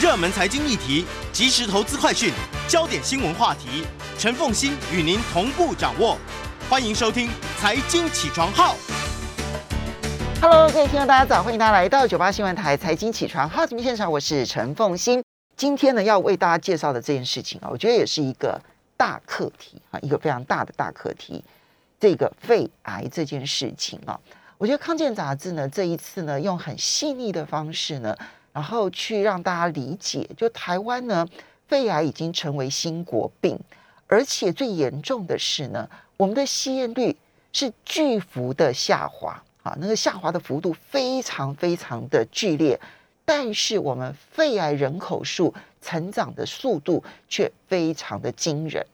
热门财经议题、即时投资快讯、焦点新闻话题，陈凤欣与您同步掌握。欢迎收听《财经起床号》。Hello，各位听众，大家早，欢迎大家来到九八新闻台财经起床号节目现场，我是陈凤欣。今天呢，要为大家介绍的这件事情啊，我觉得也是一个大课题啊，一个非常大的大课题。这个肺癌这件事情啊，我觉得康健杂志呢，这一次呢，用很细腻的方式呢，然后去让大家理解，就台湾呢，肺癌已经成为新国病，而且最严重的是呢，我们的吸烟率是巨幅的下滑。啊，那个下滑的幅度非常非常的剧烈，但是我们肺癌人口数成长的速度却非常的惊人。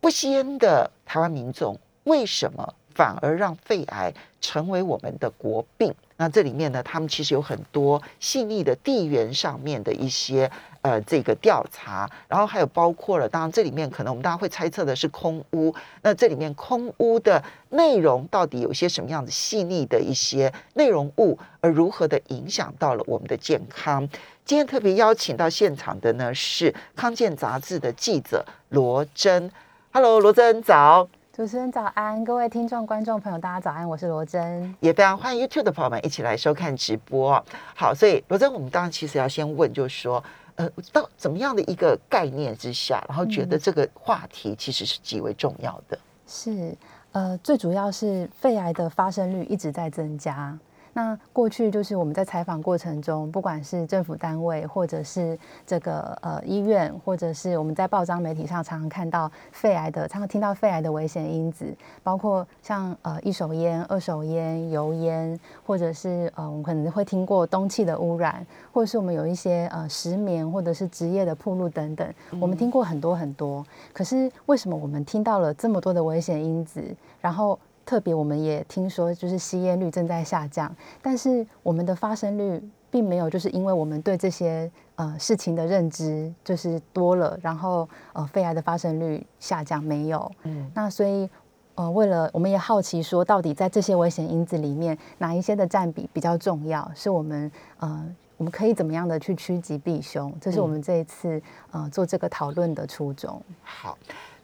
不吸烟的台湾民众为什么反而让肺癌成为我们的国病？那这里面呢，他们其实有很多细腻的地缘上面的一些呃这个调查，然后还有包括了，当然这里面可能我们大家会猜测的是空屋，那这里面空屋的内容到底有些什么样子细腻的一些内容物，而如何的影响到了我们的健康？今天特别邀请到现场的呢是康健杂志的记者罗真，Hello，罗真早。主持人早安，各位听众、观众朋友，大家早安，我是罗真，也非常欢迎 YouTube 的朋友们一起来收看直播。好，所以罗真，我们当然其实要先问，就是说，呃，到怎么样的一个概念之下，然后觉得这个话题其实是极为重要的。是，呃，最主要是肺癌的发生率一直在增加。那过去就是我们在采访过程中，不管是政府单位，或者是这个呃医院，或者是我们在报章媒体上常常看到肺癌的，常常听到肺癌的危险因子，包括像呃一手烟、二手烟、油烟，或者是呃我们可能会听过冬气的污染，或者是我们有一些呃失眠或者是职业的暴露等等，我们听过很多很多。可是为什么我们听到了这么多的危险因子，然后？特别，我们也听说，就是吸烟率正在下降，但是我们的发生率并没有，就是因为我们对这些呃事情的认知就是多了，然后呃肺癌的发生率下降没有。嗯，那所以呃为了我们也好奇说，到底在这些危险因子里面，哪一些的占比比较重要？是我们呃我们可以怎么样的去趋吉避凶？这是我们这一次呃做这个讨论的初衷。好。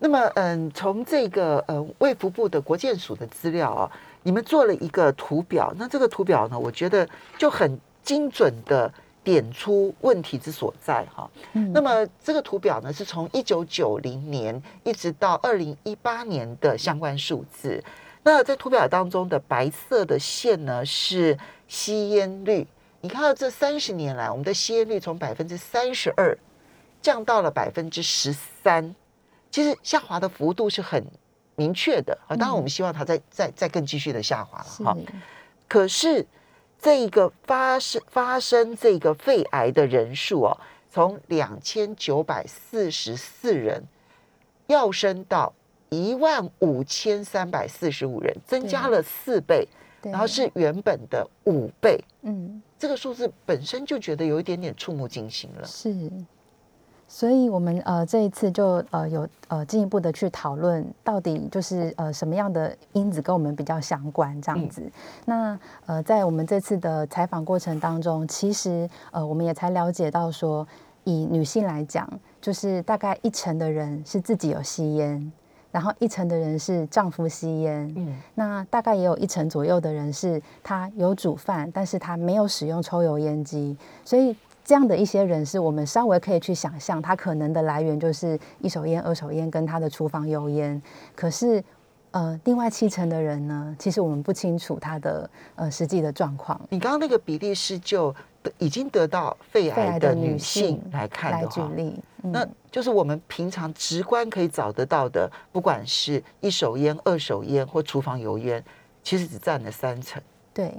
那么，嗯，从这个呃卫福部的国健署的资料啊，你们做了一个图表。那这个图表呢，我觉得就很精准的点出问题之所在哈。嗯。那么这个图表呢，是从一九九零年一直到二零一八年的相关数字。那在图表当中的白色的线呢，是吸烟率。你看到这三十年来，我们的吸烟率从百分之三十二降到了百分之十三。其实下滑的幅度是很明确的啊，当然我们希望它再再再更继续的下滑了哈。可是这个发生发生这个肺癌的人数哦，从两千九百四十四人要升到一万五千三百四十五人，增加了四倍，然后是原本的五倍。嗯，这个数字本身就觉得有一点点触目惊心了。是。所以，我们呃这一次就呃有呃进一步的去讨论，到底就是呃什么样的因子跟我们比较相关这样子。那呃在我们这次的采访过程当中，其实呃我们也才了解到说，以女性来讲，就是大概一成的人是自己有吸烟，然后一成的人是丈夫吸烟，嗯，那大概也有一成左右的人是他有煮饭，但是他没有使用抽油烟机，所以。这样的一些人士我们稍微可以去想象，他可能的来源就是一手烟、二手烟跟他的厨房油烟。可是，呃，另外七成的人呢，其实我们不清楚他的呃实际的状况。你刚刚那个比例是就已经得到肺癌的女性来看的举例，那就是我们平常直观可以找得到的，不管是一手烟、二手烟或厨房油烟，其实只占了三成。对。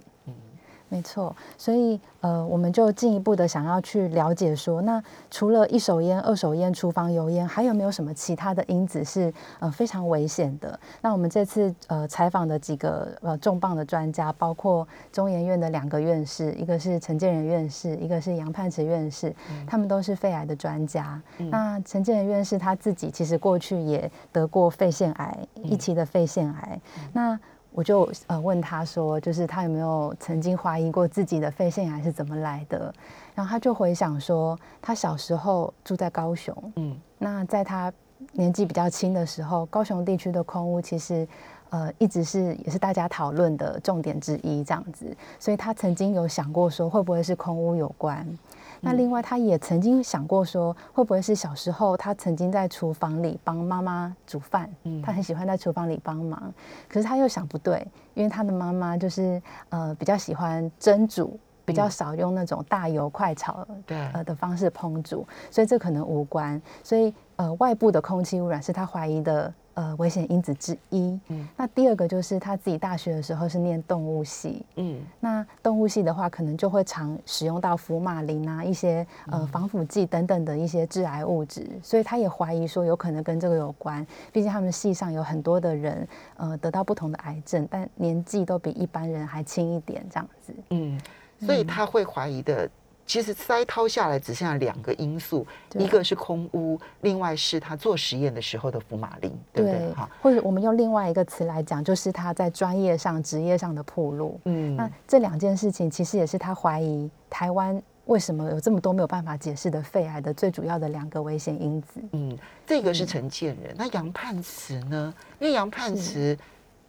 没错，所以呃，我们就进一步的想要去了解说，那除了一手烟、二手烟、厨房油烟，还有没有什么其他的因子是呃非常危险的？那我们这次呃采访的几个呃重磅的专家，包括中研院的两个院士，一个是陈建仁院士，一个是杨盼池院士，他们都是肺癌的专家。那陈建仁院士他自己其实过去也得过肺腺癌一期的肺腺癌，那。我就呃问他说，就是他有没有曾经怀疑过自己的肺腺癌是怎么来的？然后他就回想说，他小时候住在高雄，嗯，那在他年纪比较轻的时候，高雄地区的空屋其实呃一直是也是大家讨论的重点之一，这样子，所以他曾经有想过说，会不会是空屋有关？那另外，他也曾经想过说，会不会是小时候他曾经在厨房里帮妈妈煮饭，他很喜欢在厨房里帮忙。可是他又想不对，因为他的妈妈就是呃比较喜欢蒸煮，比较少用那种大油快炒对呃的方式烹煮，所以这可能无关。所以呃外部的空气污染是他怀疑的。呃，危险因子之一。嗯，那第二个就是他自己大学的时候是念动物系。嗯，那动物系的话，可能就会常使用到福马林啊，一些呃防腐剂等等的一些致癌物质，所以他也怀疑说有可能跟这个有关。毕竟他们系上有很多的人，呃，得到不同的癌症，但年纪都比一般人还轻一点，这样子。嗯，所以他会怀疑的。其实筛掏下来只剩下两个因素，一个是空屋，另外是他做实验的时候的福马林，对不对？哈，或者我们用另外一个词来讲，就是他在专业上、职业上的铺路。嗯，那这两件事情其实也是他怀疑台湾为什么有这么多没有办法解释的肺癌的最主要的两个危险因子。嗯，这个是陈建仁，那杨盼慈呢？因为杨盼慈。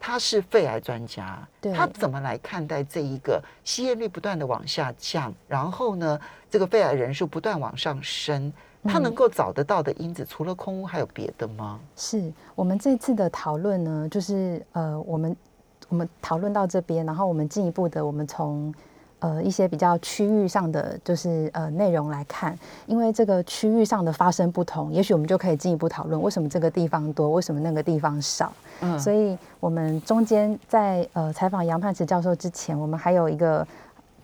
他是肺癌专家，他怎么来看待这一个吸烟率不断的往下降，然后呢，这个肺癌人数不断往上升，他能够找得到的因子除了空屋还有别的吗？是我们这次的讨论呢，就是呃，我们我们讨论到这边，然后我们进一步的，我们从。呃，一些比较区域上的就是呃内容来看，因为这个区域上的发生不同，也许我们就可以进一步讨论为什么这个地方多，为什么那个地方少。嗯，所以我们中间在呃采访杨盼慈教授之前，我们还有一个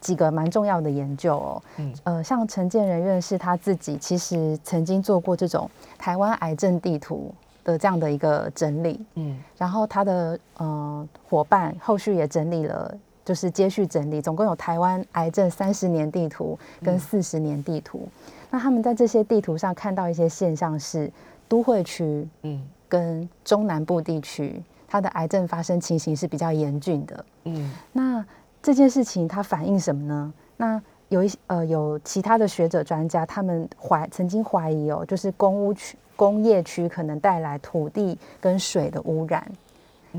几个蛮重要的研究哦。嗯，呃，像陈建仁院士他自己其实曾经做过这种台湾癌症地图的这样的一个整理。嗯，然后他的呃伙伴后续也整理了。就是接续整理，总共有台湾癌症三十年地图跟四十年地图。那他们在这些地图上看到一些现象是，都会区，嗯，跟中南部地区，它的癌症发生情形是比较严峻的。嗯，那这件事情它反映什么呢？那有一呃有其他的学者专家，他们怀曾经怀疑哦，就是公屋区、工业区可能带来土地跟水的污染，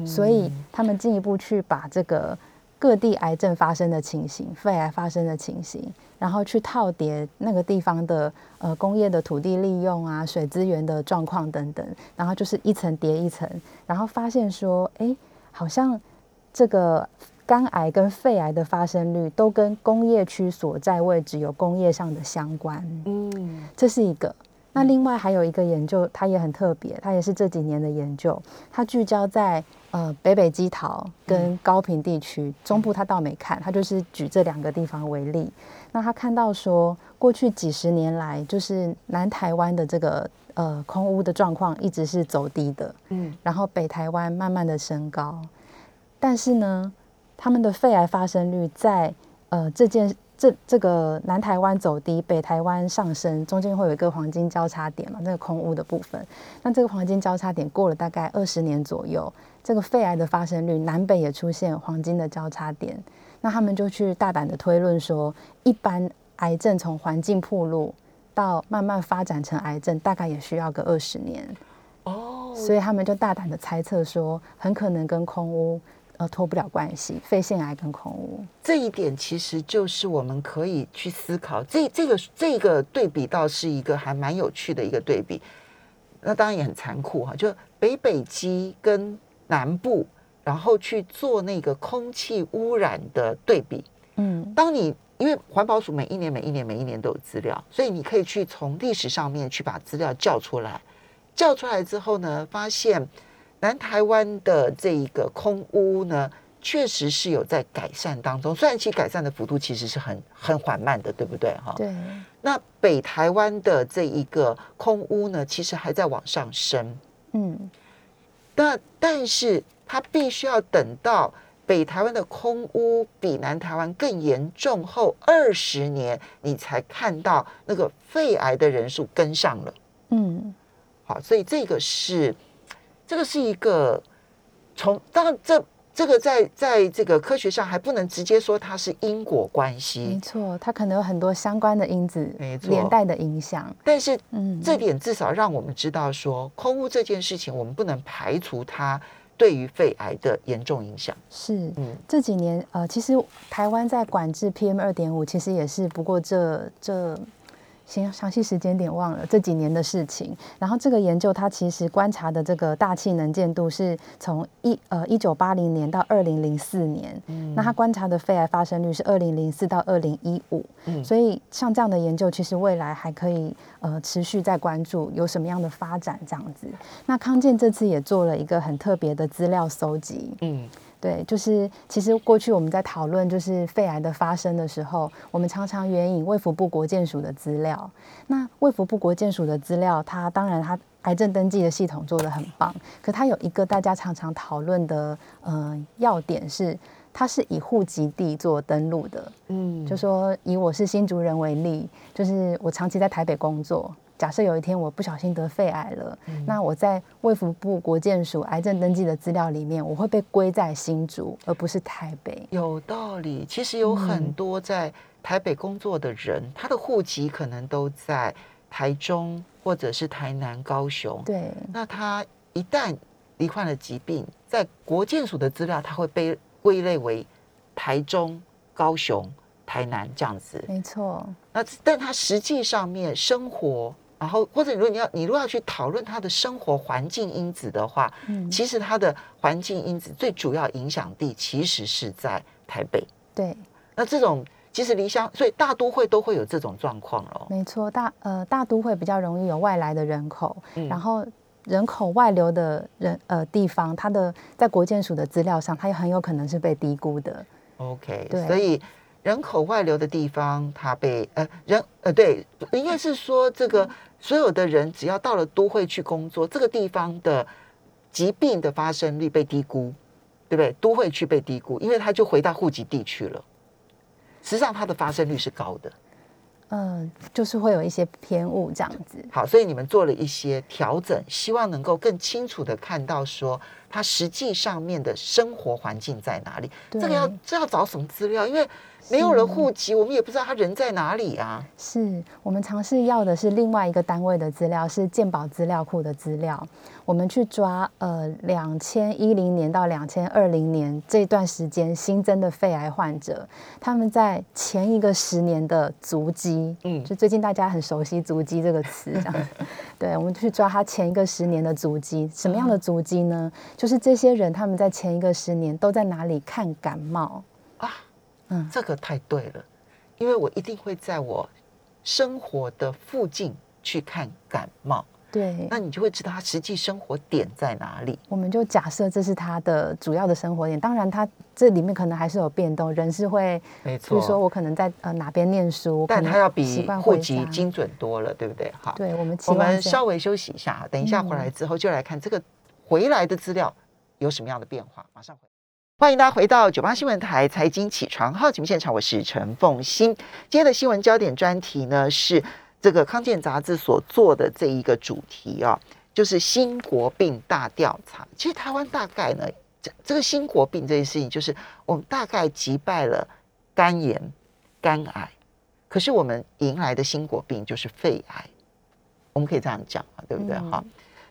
所以他们进一步去把这个。各地癌症发生的情形，肺癌发生的情形，然后去套叠那个地方的呃工业的土地利用啊、水资源的状况等等，然后就是一层叠一层，然后发现说，哎，好像这个肝癌跟肺癌的发生率都跟工业区所在位置有工业上的相关。嗯，这是一个。那另外还有一个研究，它也很特别，它也是这几年的研究，它聚焦在呃北北基桃跟高平地区，中部它倒没看，它就是举这两个地方为例。那他看到说，过去几十年来，就是南台湾的这个呃空屋的状况一直是走低的，嗯，然后北台湾慢慢的升高，但是呢，他们的肺癌发生率在呃这件。这这个南台湾走低，北台湾上升，中间会有一个黄金交叉点嘛？那个空屋的部分，那这个黄金交叉点过了大概二十年左右，这个肺癌的发生率南北也出现黄金的交叉点，那他们就去大胆的推论说，一般癌症从环境铺路到慢慢发展成癌症，大概也需要个二十年哦，所以他们就大胆的猜测说，很可能跟空屋。呃，脱不了关系，肺腺癌跟空污这一点，其实就是我们可以去思考。这这个这个对比，倒是一个还蛮有趣的一个对比。那当然也很残酷哈，就北北基跟南部，然后去做那个空气污染的对比。嗯，当你因为环保署每一年、每一年、每一年都有资料，所以你可以去从历史上面去把资料叫出来。叫出来之后呢，发现。南台湾的这一个空屋呢，确实是有在改善当中，虽然其改善的幅度其实是很很缓慢的，对不对？哈。对。那北台湾的这一个空屋呢，其实还在往上升。嗯。那但是它必须要等到北台湾的空屋比南台湾更严重后二十年，你才看到那个肺癌的人数跟上了。嗯。好，所以这个是。这个是一个从当然，这这这个在在这个科学上还不能直接说它是因果关系没系，错，它可能有很多相关的因子没错连带的影响。但是嗯，这点至少让我们知道说，空污这件事情，我们不能排除它对于肺癌的严重影响。是嗯，这几年呃，其实台湾在管制 PM 二点五，其实也是不过这这。详详细时间点忘了这几年的事情，然后这个研究它其实观察的这个大气能见度是从一呃一九八零年到二零零四年，嗯。那它观察的肺癌发生率是二零零四到二零一五，嗯。所以像这样的研究，其实未来还可以呃持续在关注有什么样的发展这样子。那康健这次也做了一个很特别的资料搜集，嗯对，就是其实过去我们在讨论就是肺癌的发生的时候，我们常常援引卫福部国健署的资料。那卫福部国健署的资料，它当然它癌症登记的系统做得很棒，可它有一个大家常常讨论的呃要点是，它是以户籍地做登录的。嗯就说以我是新竹人为例，就是我长期在台北工作。假设有一天我不小心得肺癌了，那我在卫福部国健署癌症登记的资料里面，我会被归在新竹，而不是台北。有道理。其实有很嗯多在台北工作的人，他的户籍可能都在台中或者是台南、高雄。对，那他一旦罹患了疾病，在国健署的资料，他会被归类为台中、高雄、台南这样子。没错，那但他实际上面生活，然后或者如果你要你如果要去讨论他的生活环境因子的话，嗯，其实他的环境因子最主要影响地其实是在台北。对，那这种其实离乡，所以大都会都会有这种状况咯。没错，大呃大都会比较容易有外来的人口，嗯然后人口外流的人呃地方，它的在国建署的资料上，它也很有可能是被低估的。OK，对所以人口外流的地方，它被呃人呃对，应该是说这个所有的人只要到了都会去工作，这个地方的疾病的发生率被低估，对不对？都会去被低估，因为他就回到户籍地去了。实际上，它的发生率是高的。嗯、就是会有一些偏误这样子。好，所以你们做了一些调整，希望能够更清楚的看到说，它实际上面的生活环境在哪里。这个要这要找什么资料？因为没有人户籍，我们也不知道他人在哪里啊。是我们尝试要的是另外一个单位的资料，是健保资料库的资料。我们去抓呃两千一零年到两千二零年这段时间新增的肺癌患者，他们在前一个十年的足迹，嗯就最近大家很熟悉足迹这个词，这样。对，我们去抓他前一个十年的足迹，什么样的足迹呢？就是这些人他们在前一个十年都在哪里看感冒。嗯。这个太对了，因为我一定会在我生活的附近去看感冒，对，那你就会知道他实际生活点在哪里。我们就假设这是他的主要的生活点，当然他这里面可能还是有变动，人是会，没错。比如说我可能在呃哪边念书，但他要比户籍精准多了，对不对？好，对我们期我们稍微休息一下，等一下回来之后就来看这个回来的资料有什么样的变化，马上回来。欢迎大家回到九八新闻台财经起床号节目现场，我是陈凤欣。今天的新闻焦点专题呢是这个康健杂志所做的这一个主题啊，就是新国病大调查。其实台湾大概呢，这这个新国病这件事情，就是我们大概击败了肝炎、肝癌，可是我们迎来的新国病就是肺癌，我们可以这样讲嘛，对不对？嗯哈、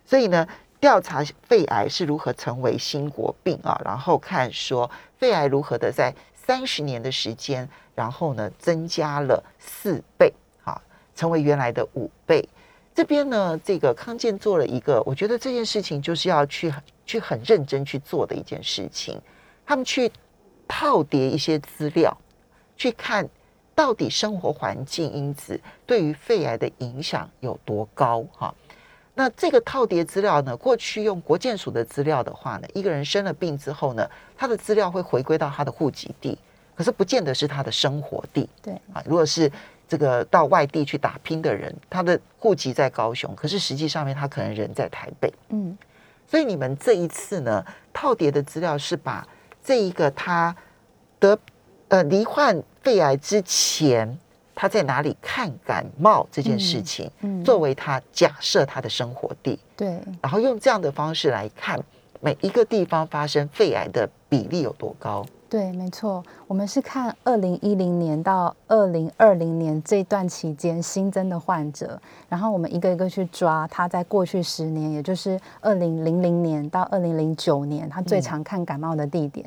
所以呢，调查肺癌是如何成为新国病啊，然后看说肺癌如何的在三十年的时间，然后呢增加了四倍，啊，成为原来的五倍。这边呢，这个康健做了一个，我觉得这件事情就是要去去很认真去做的一件事情。他们去套叠一些资料，去看到底生活环境因子对于肺癌的影响有多高哈。那这个套叠资料呢，过去用国建署的资料的话呢，一个人生了病之后呢，他的资料会回归到他的户籍地，可是不见得是他的生活地。对啊，如果是这个到外地去打拼的人，他的户籍在高雄，可是实际上面他可能人在台北。嗯所以你们这一次呢，套叠的资料是把这一个他得呃罹患肺癌之前，他在哪里看感冒这件事情，嗯，作为他假设他的生活地，对。然后用这样的方式来看，每一个地方发生肺癌的比例有多高？对，没错，我们是看二零一零年到二零二零年这段期间新增的患者，然后我们一个一个去抓他在过去十年，也就是二零零零年到二零零九年，他最常看感冒的地点。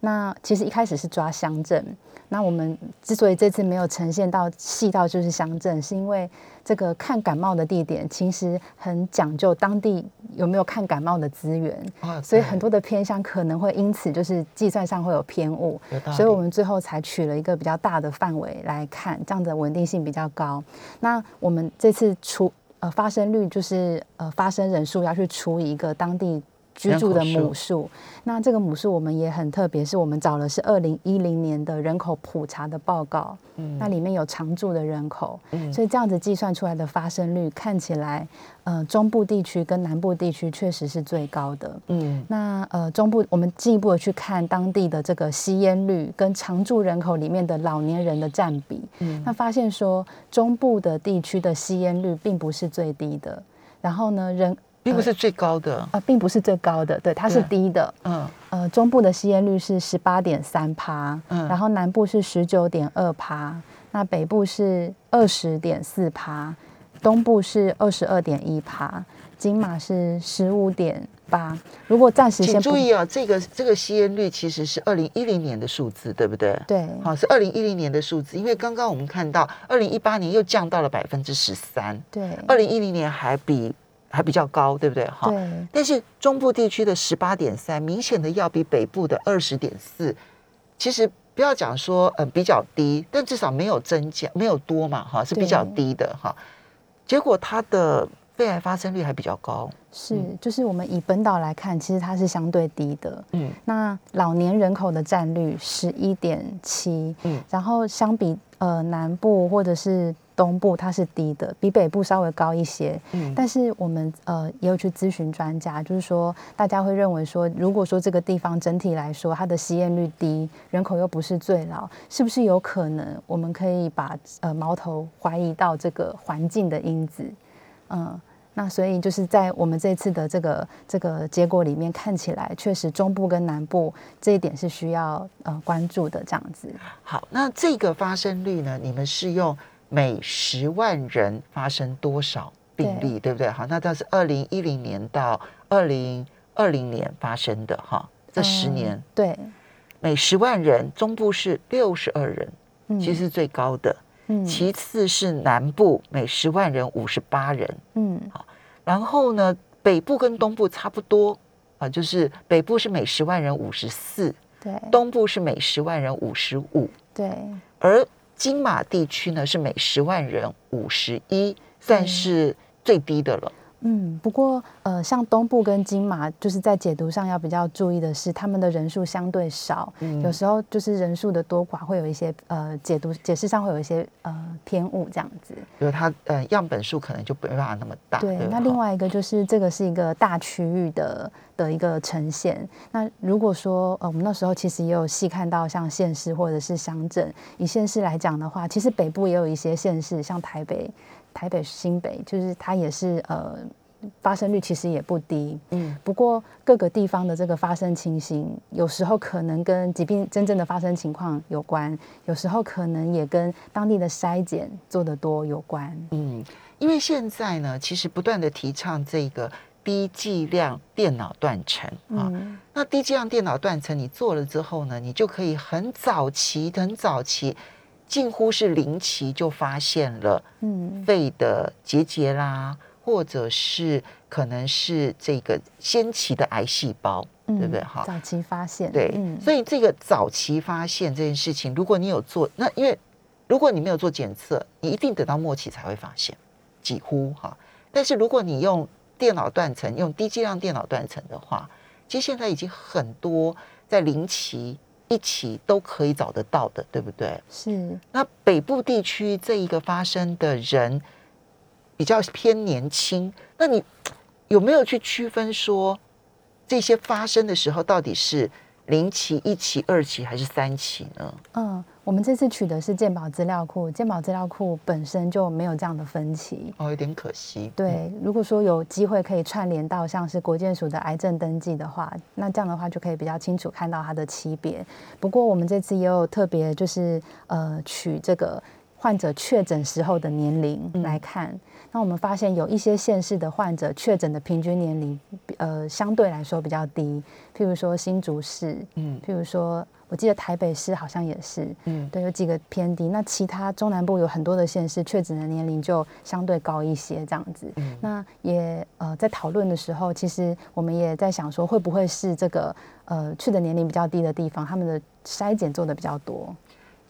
那其实一开始是抓乡镇，那我们之所以这次没有呈现到细到就是乡镇，是因为。这个看感冒的地点其实很讲究当地有没有看感冒的资源，所以很多的偏向可能会因此就是计算上会有偏误，所以我们最后采取了一个比较大的范围来看，这样的稳定性比较高。那我们这次除呃发生率就是呃发生人数要去除一个当地。居住的母数，那这个母数我们也很特别，是我们找的是二零一零年的人口普查的报告，嗯，那里面有常住的人口，嗯，所以这样子计算出来的发生率看起来，呃，中部地区跟南部地区确实是最高的，嗯，那呃中部我们进一步的去看当地的这个吸烟率跟常住人口里面的老年人的占比，嗯，那发现说中部的地区的吸烟率并不是最低的，然后呢人。并不是最高的啊，并不是最高的，对，它是低的。嗯，呃，中部的吸烟率是十八点三趴，嗯，然后南部是十九点二趴，那北部是二十点四趴，东部是二十二点一趴，金马是十五点八。如果暂时先注意啊，这个这个吸烟率其实是二零一零年的数字，对不对？对，好，是二零一零年的数字，因为刚刚我们看到二零一八年又降到了百分之十三，对，二零一零年还比。还比较高，对不对？哈，但是中部地区的十八点三，明显的要比北部的二十点四，其实不要讲说呃比较低，但至少没有增加，没有多嘛，哈，是比较低的哈。结果它的肺癌发生率还比较高，是，就是我们以本岛来看，其实它是相对低的。嗯，那老年人口的占率十一点七，嗯，然后相比呃南部或者是。东部它是低的，比北部稍微高一些。嗯，但是我们呃也有去咨询专家，就是说大家会认为说，如果说这个地方整体来说它的吸烟率低，人口又不是最老，是不是有可能我们可以把呃矛头怀疑到这个环境的因子？嗯，那所以就是在我们这次的这个这个结果里面看起来，确实中部跟南部这一点是需要呃关注的。这样子。好，那这个发生率呢？你们是用？每十万人发生多少病例，对。不对？好，那这是二零一零年到二零二零年发生的哈，这十年。对，每十万人中部是六十二人，其实是最高的，嗯，其次是南部每十万人五十八人，嗯，好，然后呢，北部跟东部差不多啊，就是北部是每十万人五十四，对，东部是每十万人五十五，对，而金马地区呢是每十万人五十一，算是最低的了。嗯，不过呃，像东部跟金马，就是在解读上要比较注意的是，他们的人数相对少，有时候就是人数的多寡会有一些呃解读解释上会有一些呃偏误这样子。因为它呃样本数可能就没办法那么大。对，那另外一个就是这个是一个大区域的的一个呈现。那如果说呃我们那时候其实也有细看到像县市或者是乡镇，以县市来讲的话，其实北部也有一些县市，像台北。台北新北就是它也是呃发生率其实也不低，嗯，不过各个地方的这个发生情形，有时候可能跟疾病真正的发生情况有关，有时候可能也跟当地的筛检做得多有关，嗯，因为现在呢，其实不断的提倡这个低剂量电脑断层啊，那低剂量电脑断层你做了之后呢，你就可以很早期很早期。近乎是零期就发现了，嗯，肺的结节啦，或者是可能是这个先期的癌细胞，对不对？哈，早期发现，对，所以这个早期发现这件事情，如果你有做，那因为如果你没有做检测，你一定等到末期才会发现，几乎哈。但是如果你用电脑断层，用低剂量电脑断层的话，其实现在已经很多在零期。一起都可以找得到的，对不对？是。那北部地区这一个发生的人比较偏年轻，那你有没有去区分说这些发生的时候到底是零期、一期、二期还是三期呢？嗯，我们这次取的是健保资料库，健保资料库本身就没有这样的分期。哦，有点可惜。对，如果说有机会可以串联到像是国健署的癌症登记的话，那这样的话就可以比较清楚看到它的级别。不过我们这次也有特别就是呃取这个患者确诊时候的年龄来看。那我们发现有一些县市的患者确诊的平均年龄，呃，相对来说比较低。譬如说新竹市，嗯，譬如说我记得台北市好像也是，嗯，对，有几个偏低。那其他中南部有很多的县市确诊的年龄就相对高一些，这样子。那也呃在讨论的时候，其实我们也在想说，会不会是这个呃去的年龄比较低的地方，他们的筛检做的比较多。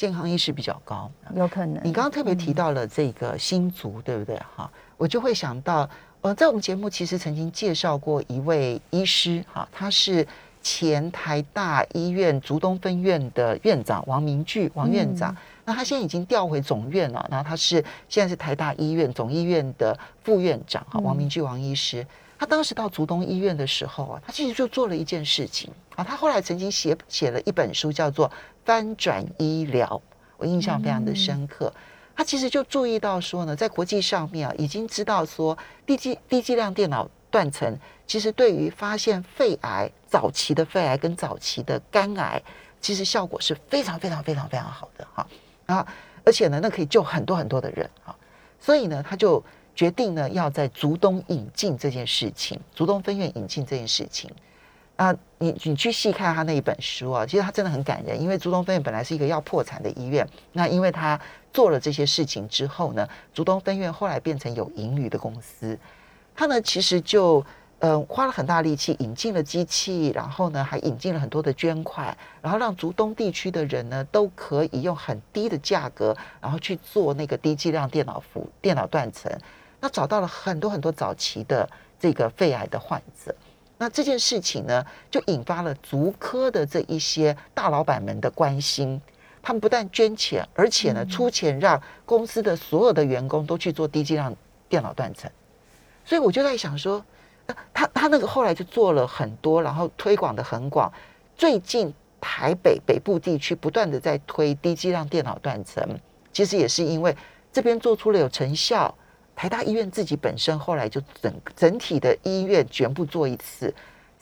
健康意识比较高，有可能。你刚刚特别提到了这个新族，对不对？哈，我就会想到，呃，在我们节目其实曾经介绍过一位医师，哈，他是前台大医院竹东分院的院长王明炬王院长。那他现在已经调回总院了，然后他是现在是台大医院总医院的副院长，哈，王明炬王医师。他当时到竹东医院的时候啊，他其实就做了一件事情啊，他后来曾经写写了一本书，叫做。翻转医疗，我印象非常的深刻。他其实就注意到说呢，在国际上面啊，已经知道说低剂低剂量电脑断层，其实对于发现肺癌早期的肺癌跟早期的肝癌，其实效果是非常非常非常非常好的哈。啊，而且呢，那可以救很多很多的人啊。所以呢，他就决定呢，要在竹东引进这件事情，竹东分院引进这件事情。啊，你你去细看他那一本书啊，其实他真的很感人。因为竹东分院本来是一个要破产的医院，那因为他做了这些事情之后呢，竹东分院后来变成有盈余的公司。他呢，其实就呃花了很大力气引进了机器，然后呢还引进了很多的捐款，然后让竹东地区的人呢都可以用很低的价格，然后去做那个低剂量电脑服电脑断层，那找到了很多很多早期的这个肺癌的患者。那这件事情呢，就引发了足科的这一些大老板们的关心。他们不但捐钱，而且呢出钱让公司的所有的员工都去做低剂量电脑断层。所以我就在想说，他他那个后来就做了很多，然后推广的很广。最近台北北部地区不断的在推低剂量电脑断层，其实也是因为这边做出了有成效。台大医院自己本身后来就整整体的医院全部做一次，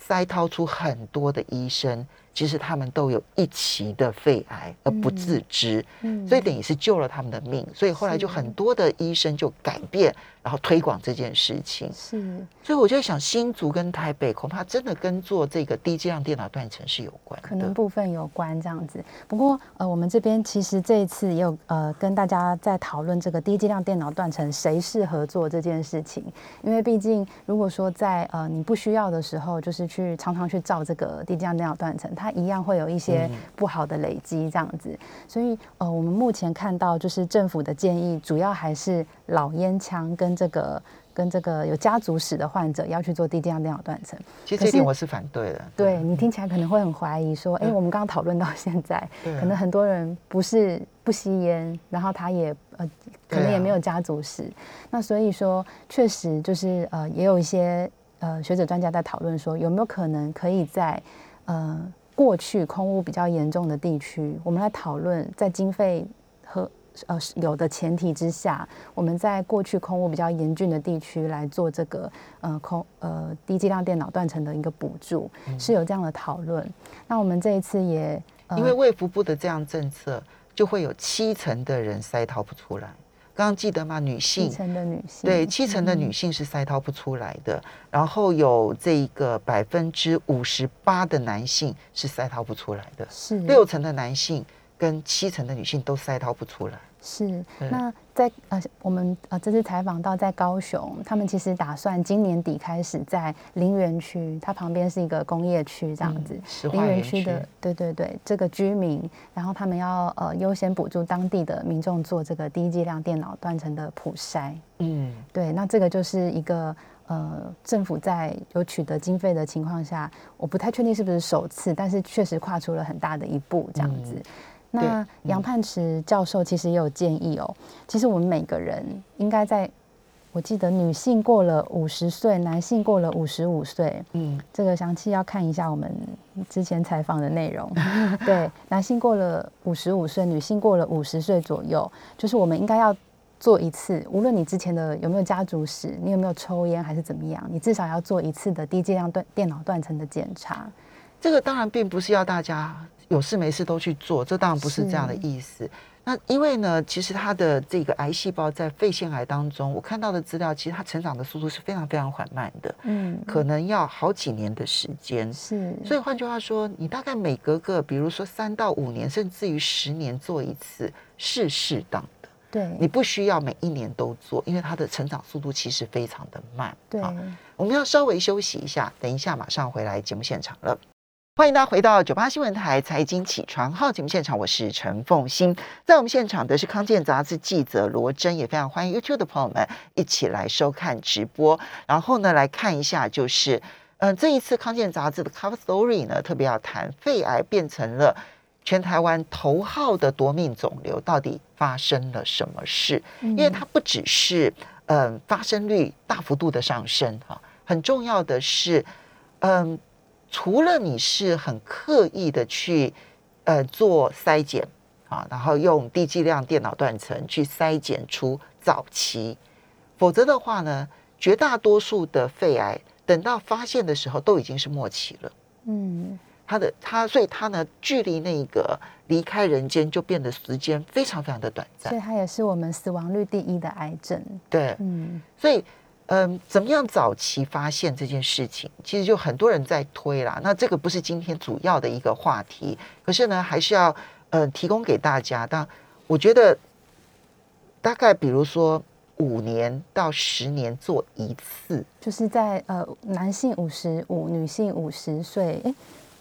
筛掏出很多的医生。其实他们都有一期的肺癌而不自知，嗯，所以等于是救了他们的命。所以后来就很多的医生就改变，然后推广这件事情。是，所以我就想，新竹跟台北恐怕真的跟做这个低剂量电脑断层是有关，可能部分有关这样子。不过呃，我们这边其实这一次也有呃跟大家在讨论这个低剂量电脑断层谁适合做这件事情，因为毕竟如果说在呃你不需要的时候，就是去常常去照这个低剂量电脑断层。它一样会有一些不好的累积，这样子，所以呃，我们目前看到就是政府的建议，主要还是老烟枪跟这个跟这个有家族史的患者要去做低剂量电脑断层。其实这点我是反对的。对你听起来可能会很怀疑，说，哎，我们刚刚讨论到现在，可能很多人不是不吸烟，然后他也呃，可能也没有家族史。那所以说，确实就是呃，也有一些呃学者专家在讨论说，有没有可能可以在呃。过去空污比较严重的地区，我们来讨论在经费和呃有的前提之下，我们在过去空污比较严峻的地区来做这个呃空呃低剂量电脑断层的一个补助，是有这样的讨论。那我们这一次也因为卫福部的这样政策，就会有七成的人筛掏不出来。刚刚记得吗？女性七成的女性对七成的女性是塞掏不出来的，然后有这一个百分之五十八的男性是塞掏不出来的，是六成的男性跟七成的女性都筛掏不出来。是，那在呃，我们呃这次采访到在高雄，他们其实打算今年底开始在林园区，它旁边是一个工业区这样子，林园区的，对对对，这个居民，然后他们要呃优先补助当地的民众做这个低剂量电脑断层的普筛，嗯，对，那这个就是一个呃政府在有取得经费的情况下，我不太确定是不是首次，但是确实跨出了很大的一步这样子。那杨盼池教授其实也有建议哦，其实我们每个人应该在我记得女性过了五十岁，男性过了五十五岁，嗯，这个详细要看一下我们之前采访的内容。对，男性过了五十五岁，女性过了五十岁左右，就是我们应该要做一次，无论你之前的有没有家族史，你有没有抽烟还是怎么样，你至少要做一次的低剂量断电脑断层的检查。这个当然并不是要大家有事没事都去做，这当然不是这样的意思。那因为呢，其实它的这个癌细胞在肺腺癌当中，我看到的资料，其实它成长的速度是非常非常缓慢的，嗯，可能要好几年的时间。是，所以换句话说，你大概每隔个，比如说三到五年，甚至于十年做一次是适当的。对，你不需要每一年都做，因为它的成长速度其实非常的慢。对，我们要稍微休息一下，等一下马上回来节目现场了。欢迎大家回到九八新闻台财经起床号节目现场，我是陈凤欣。在我们现场的是康健杂志记者罗真，也非常欢迎 YouTube 的朋友们一起来收看直播。然后呢，来看一下，就是嗯，这一次康健杂志的 Cover Story 呢，特别要谈肺癌变成了全台湾头号的夺命肿瘤，到底发生了什么事？因为它不只是嗯发生率大幅度的上升哈，很重要的是嗯。除了你是很刻意的去呃做筛检啊，然后用低剂量电脑断层去筛检出早期，否则的话呢，绝大多数的肺癌等到发现的时候都已经是末期了。嗯，他的他所以他呢，距离那个离开人间就变得时间非常非常的短暂。所以它也是我们死亡率第一的癌症。对，嗯，所以。嗯，怎么样早期发现这件事情，其实就很多人在推啦。那这个不是今天主要的一个话题，可是呢，还是要呃提供给大家。但我觉得大概比如说五年到十年做一次，就是在呃男性五十五，女性五十岁，哎。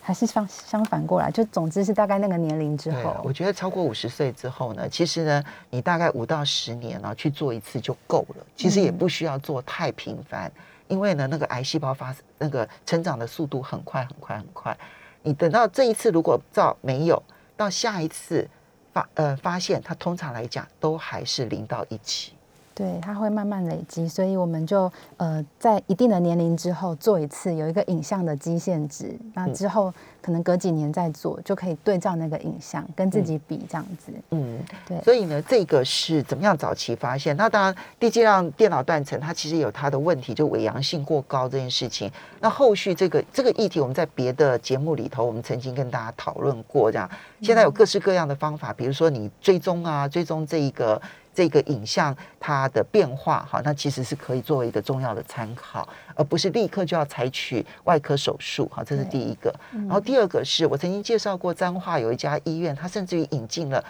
还是相相反过来，就总之是大概那个年龄之后。我觉得超过五十岁之后呢，其实呢，你大概五到十年呢去做一次就够了。其实也不需要做太频繁，因为呢，那个癌细胞发那个成长的速度很快很快很快。你等到这一次如果照没有，到下一次发呃发现，它通常来讲都还是零到一期。对，它会慢慢累积，所以我们就呃在一定的年龄之后做一次，有一个影像的基线值，那之后可能隔几年再做，就可以对照那个影像跟自己比这样子。嗯，对。所以呢，这个是怎么样早期发现？那当然，低剂量电脑断层它其实有它的问题，就伪阳性过高这件事情。那后续这个这个议题，我们在别的节目里头，我们曾经跟大家讨论过。这样，现在有各式各样的方法，比如说你追踪啊，追踪这一个。这个影像它的变化，哈，那其实是可以作为一个重要的参考，而不是立刻就要采取外科手术，哈，这是第一个。然后第二个是我曾经介绍过，彰化有一家医院，它甚至于引进了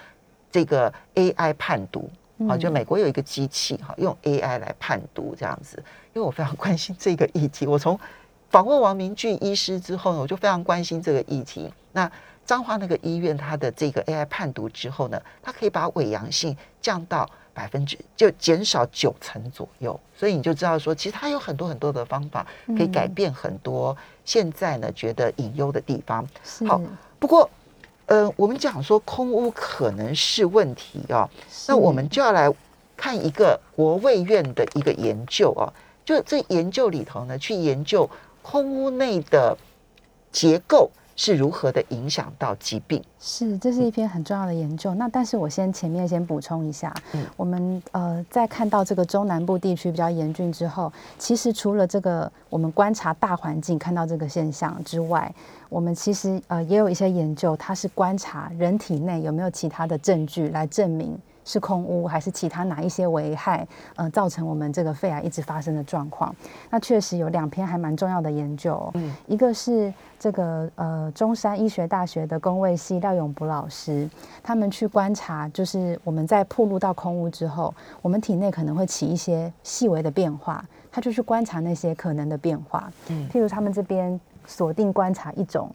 这个 AI 判读，啊，就美国有一个机器，哈，用 AI 来判读这样子。因为我非常关心这个议题，我从访问王明俊医师之后呢，我就非常关心这个议题。那彰化那个医院，它的这个 AI 判读之后呢，它可以把伪阳性降到。百分之就减少九成左右，所以你就知道说，其实它有很多很多的方法可以改变很多现在呢觉得隐忧的地方。好，不过呃，我们讲说空屋可能是问题哦，那我们就要来看一个国卫院的一个研究哦，就这研究里头呢，去研究空屋内的结构。是如何的影响到疾病？是，这是一篇很重要的研究。那但是我先前面先补充一下，嗯，我们呃在看到这个中南部地区比较严峻之后，其实除了这个我们观察大环境看到这个现象之外，我们其实呃也有一些研究，它是观察人体内有没有其他的证据来证明。是空污还是其他哪一些危害，呃，造成我们这个肺癌一直发生的状况？那确实有两篇还蛮重要的研究，嗯，一个是这个呃中山医学大学的工卫系廖永博老师，他们去观察，就是我们在铺路到空污之后，我们体内可能会起一些细微的变化，他就去观察那些可能的变化，嗯，譬如他们这边锁定观察一种。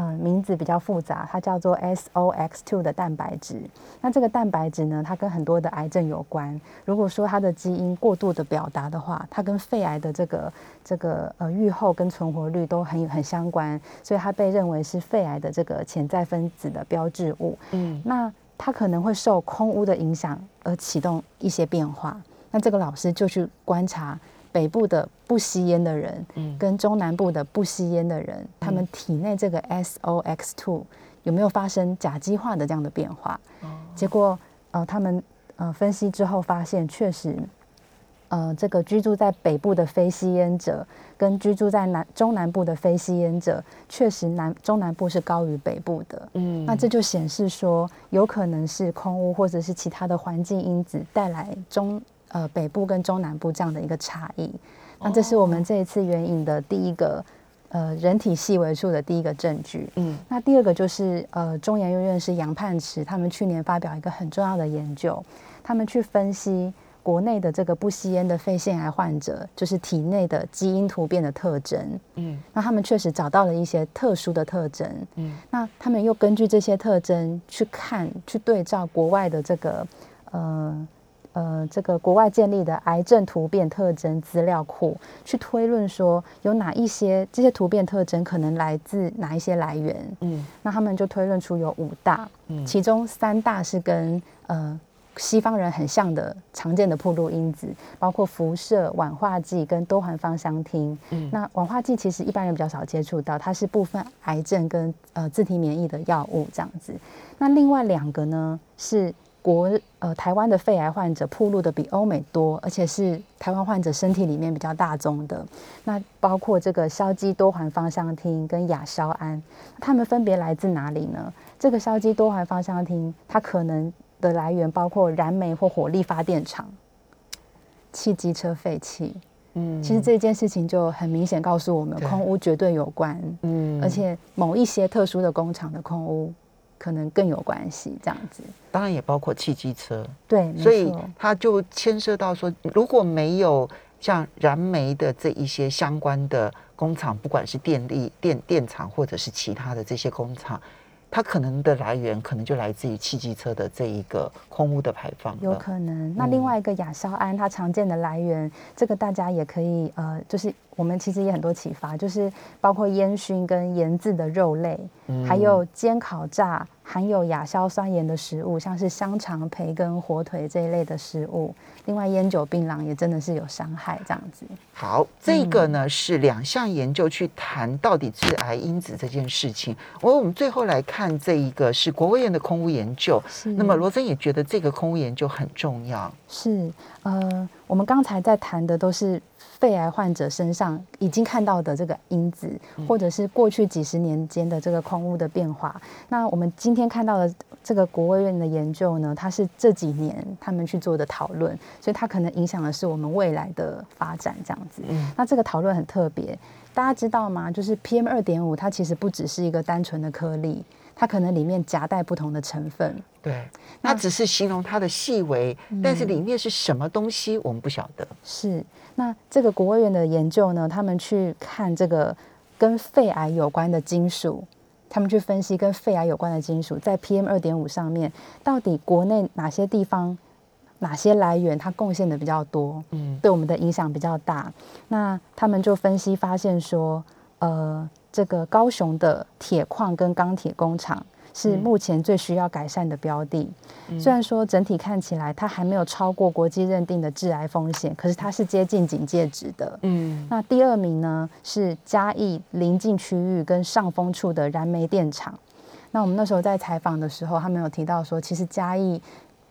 嗯，名字比较复杂，它叫做 SOX2 的蛋白质。那这个蛋白质呢，它跟很多的癌症有关。如果说它的基因过度的表达的话，它跟肺癌的这个这个呃预后跟存活率都很很相关，所以它被认为是肺癌的这个潜在分子的标志物。嗯，那它可能会受空污的影响而启动一些变化。那这个老师就去观察北部的不吸烟的人，嗯跟中南部的不吸烟的人，他们体内这个 SOX2 有没有发生甲基化的这样的变化？结果呃，他们呃分析之后发现，确实。呃，这个居住在北部的非吸烟者，跟居住在南中南部的非吸烟者，确实南中南部是高于北部的。嗯那这就显示说，有可能是空污或者是其他的环境因子带来中呃北部跟中南部这样的一个差异。那这是我们这一次援引的第一个呃人体细微处的第一个证据。嗯那第二个就是呃中研院院士杨盼池他们去年发表一个很重要的研究，他们去分析。国内的这个不吸烟的肺腺癌患者，就是体内的基因突变的特征。嗯那他们确实找到了一些特殊的特征。嗯那他们又根据这些特征去看，去对照国外的这个呃呃这个国外建立的癌症突变特征资料库，去推论说有哪一些这些突变特征可能来自哪一些来源。嗯那他们就推论出有五大，嗯其中三大是跟呃西方人很像的常见的暴露因子，包括辐射、烷化剂跟多环芳香烃。嗯那烷化剂其实一般人比较少接触到，它是部分癌症跟呃自体免疫的药物这样子。那另外两个呢是国呃台湾的肺癌患者铺路的比欧美多，而且是台湾患者身体里面比较大宗的。那包括这个硝基多环芳香烃跟亚硝胺，它们分别来自哪里呢？这个硝基多环芳香烃，它可能的来源包括燃煤或火力发电厂、汽机车废气。嗯其实这件事情就很明显告诉我们，空污绝对有关，嗯而且某一些特殊的工厂的空污可能更有关系。这样子，当然也包括汽机车，对，所以它就牵涉到说，如果没有像燃煤的这一些相关的工厂，不管是电力电电厂或者是其他的这些工厂，它可能的来源可能就来自于汽机车的这一个空污的排放。有可能。那嗯另外一个亚硝胺，它常见的来源，这个大家也可以呃，就是我们其实也很多启发，就是包括烟熏跟盐渍的肉类，嗯还有煎烤炸含有亚硝酸盐的食物，像是香肠、培根、火腿这一类的食物。另外，烟酒、槟榔也真的是有伤害，这样子。好，这个呢、是两项研究去谈到底致癌因子这件事情。我我们最后来看这一个是国卫院的空污研究。那么罗森也觉得这个空污研究很重要。是，呃，我们刚才在谈的都是肺癌患者身上已经看到的这个因子，或者是过去几十年间的这个空污的变化。那我们今天看到的这个国卫院的研究呢，它是这几年他们去做的讨论，所以它可能影响的是我们未来的发展这样子。嗯那这个讨论很特别，大家知道吗？就是 PM 二点五，它其实不只是一个单纯的颗粒，它可能里面夹带不同的成分。对，那只是形容它的细微，但是里面是什么东西我们不晓得。是，那这个国务院的研究呢，他们去看这个跟肺癌有关的金属，他们去分析跟肺癌有关的金属在 PM 二点五上面，到底国内哪些地方、哪些来源它贡献的比较多，嗯对我们的影响比较大。那他们就分析发现说，呃，这个高雄的铁矿跟钢铁工厂是嗯目前最需要改善的标的。嗯虽然说整体看起来它还没有超过国际认定的致癌风险，可是它是接近警戒值的。嗯那第二名呢是嘉义临近区域跟上风处的燃煤电厂。那我们那时候在采访的时候，他们有提到说，其实嘉义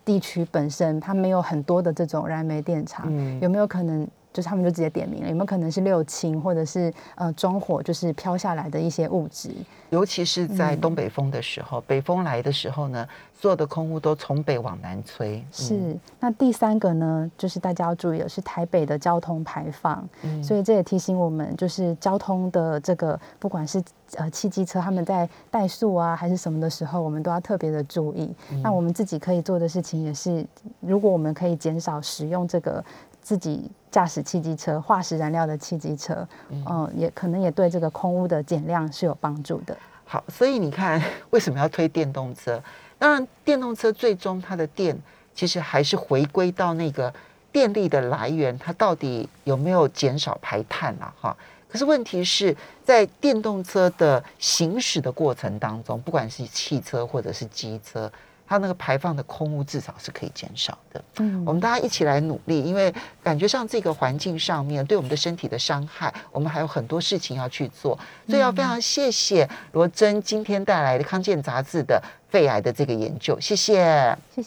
地区本身它没有很多的这种燃煤电厂，嗯有没有可能？就是他们就直接点名了，有没有可能是六氢或者是呃中火，就是飘下来的一些物质？尤其是在嗯东北风的时候，北风来的时候呢，所有的空污都从北往南吹。是，那第三个呢，就是大家要注意的是台北的交通排放，嗯所以这也提醒我们，就是交通的这个，不管是呃汽机车他们在怠速啊，还是什么的时候，我们都要特别的注意。嗯那我们自己可以做的事情也是，如果我们可以减少使用这个自己驾驶汽机车、化石燃料的汽机车，嗯、也可能也对这个空污的减量是有帮助的。好，所以你看 为什么要推电动车？当然，电动车最终它的电其实还是回归到那个电力的来源，它到底有没有减少排碳啊？哈。可是问题是在电动车的行驶的过程当中，不管是汽车或者是机车，它那个排放的空污至少是可以减少的。嗯我们大家一起来努力，因为感觉上这个环境上面对我们的身体的伤害，我们还有很多事情要去做，所以要非常谢谢罗真今天带来的康健杂志的肺癌的这个研究，谢谢。谢谢。